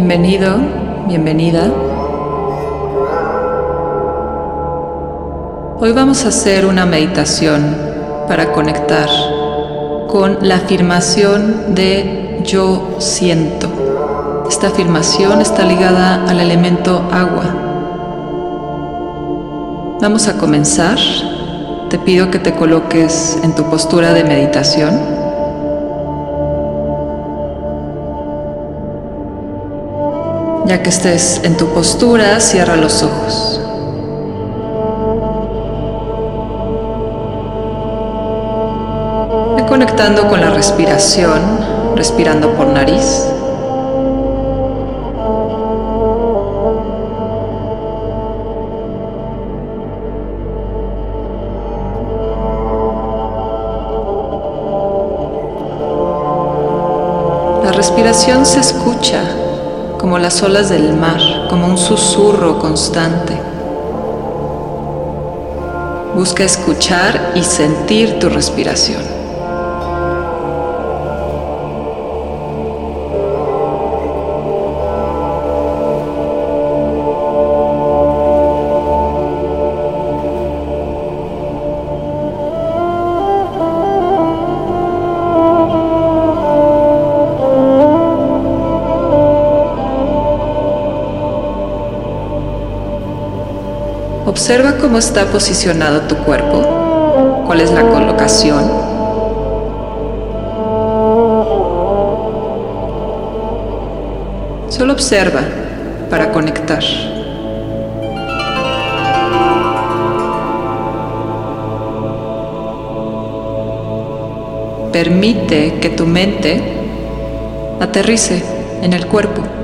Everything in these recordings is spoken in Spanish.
Bienvenido, bienvenida. Hoy vamos a hacer una meditación para conectar con la afirmación de yo siento. Esta afirmación está ligada al elemento agua. Vamos a comenzar. Te pido que te coloques en tu postura de meditación. Ya que estés en tu postura, cierra los ojos. Ve conectando con la respiración, respirando por nariz. La respiración se escucha como las olas del mar, como un susurro constante. Busca escuchar y sentir tu respiración. Observa cómo está posicionado tu cuerpo, cuál es la colocación. Solo observa para conectar. Permite que tu mente aterrice en el cuerpo.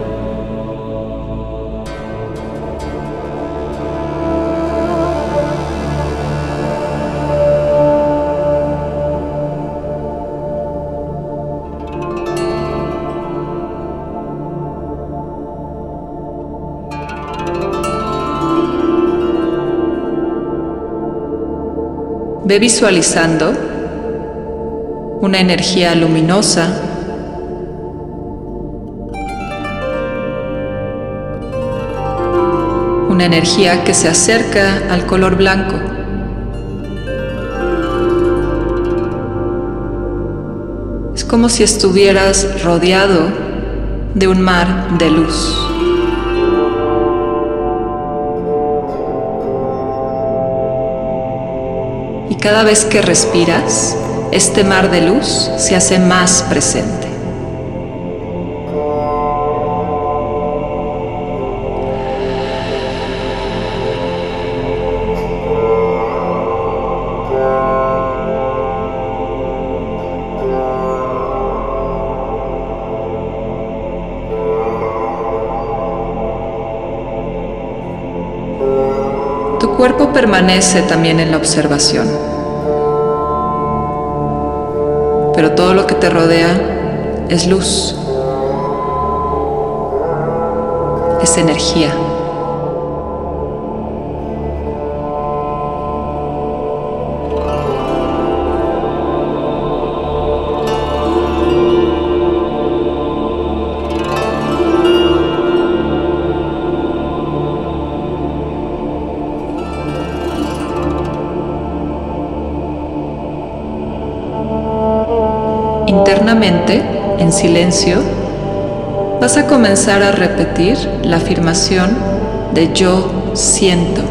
Ve visualizando una energía luminosa una energía que se acerca al color blanco. Es como si estuvieras rodeado de un mar de luz. Y cada vez que respiras, este mar de luz se hace más presente. Cuerpo permanece también en la observación, pero todo lo que te rodea es luz, es energía. Internamente, en silencio, vas a comenzar a repetir la afirmación de yo siento.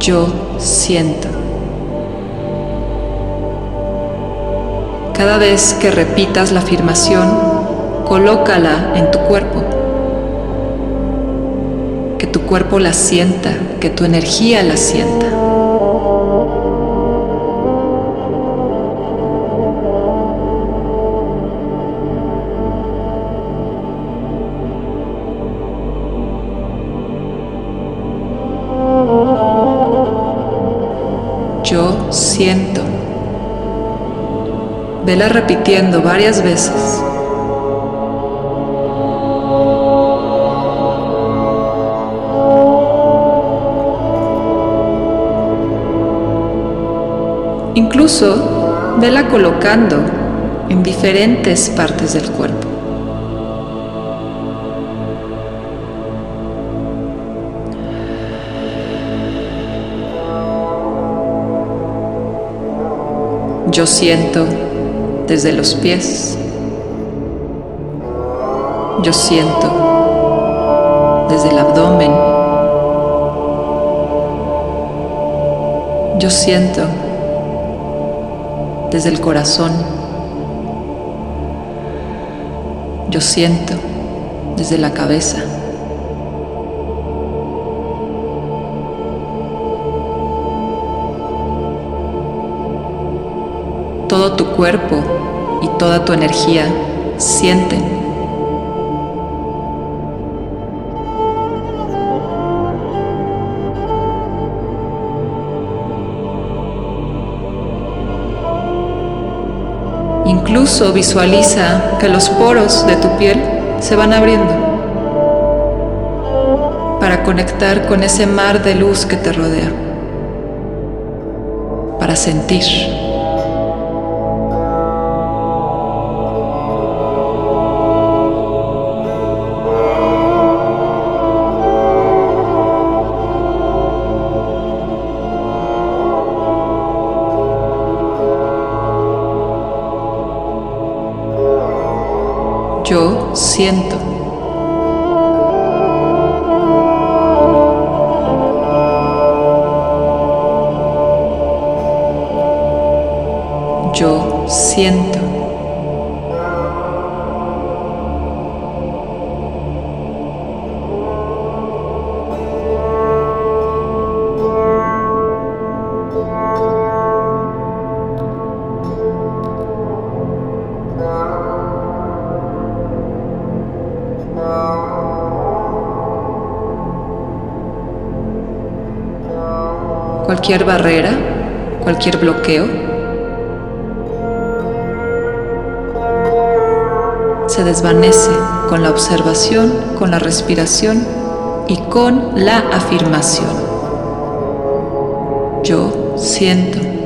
Yo siento. Cada vez que repitas la afirmación, colócala en tu cuerpo. Que tu cuerpo la sienta, que tu energía la sienta. Siento. Vela repitiendo varias veces. Incluso vela colocando en diferentes partes del cuerpo. Yo siento desde los pies. Yo siento desde el abdomen. Yo siento desde el corazón. Yo siento desde la cabeza. Tu cuerpo y toda tu energía sienten. Incluso visualiza que los poros de tu piel se van abriendo para conectar con ese mar de luz que te rodea, para sentir. Siento. Yo siento. Cualquier barrera, cualquier bloqueo, se desvanece con la observación, con la respiración y con la afirmación. Yo siento.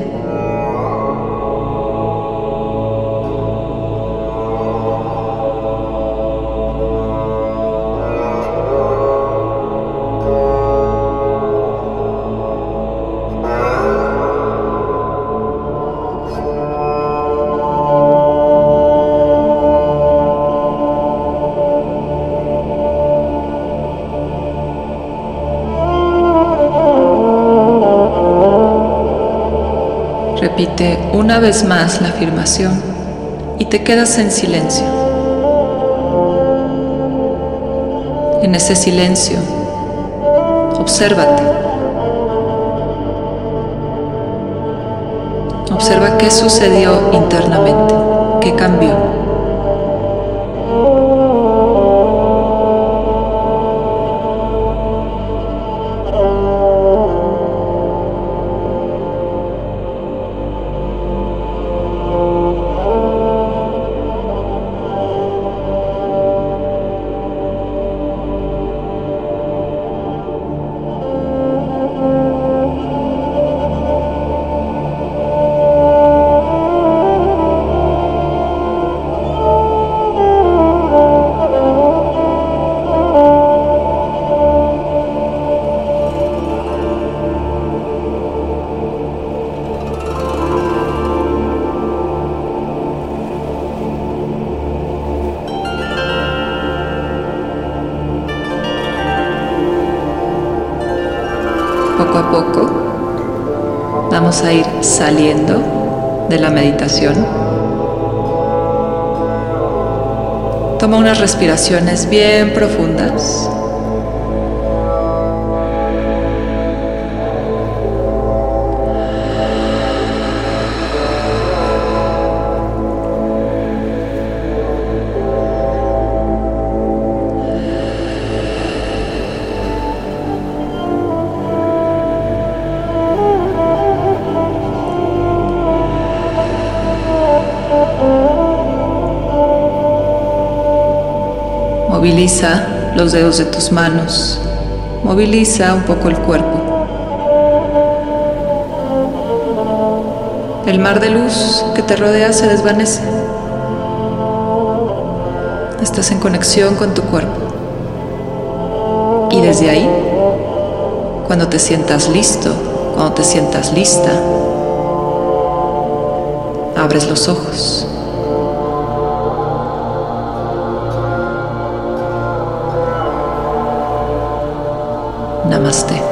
Una vez más la afirmación y te quedas en silencio. En ese silencio, obsérvate. Observa qué sucedió internamente, qué cambió. Poco a poco vamos a ir saliendo de la meditación. Toma unas respiraciones bien profundas. Moviliza los dedos de tus manos. Moviliza un poco el cuerpo. El mar de luz que te rodea se desvanece. Estás en conexión con tu cuerpo. Y desde ahí, cuando te sientas listo, cuando te sientas lista, abres los ojos. Namaste.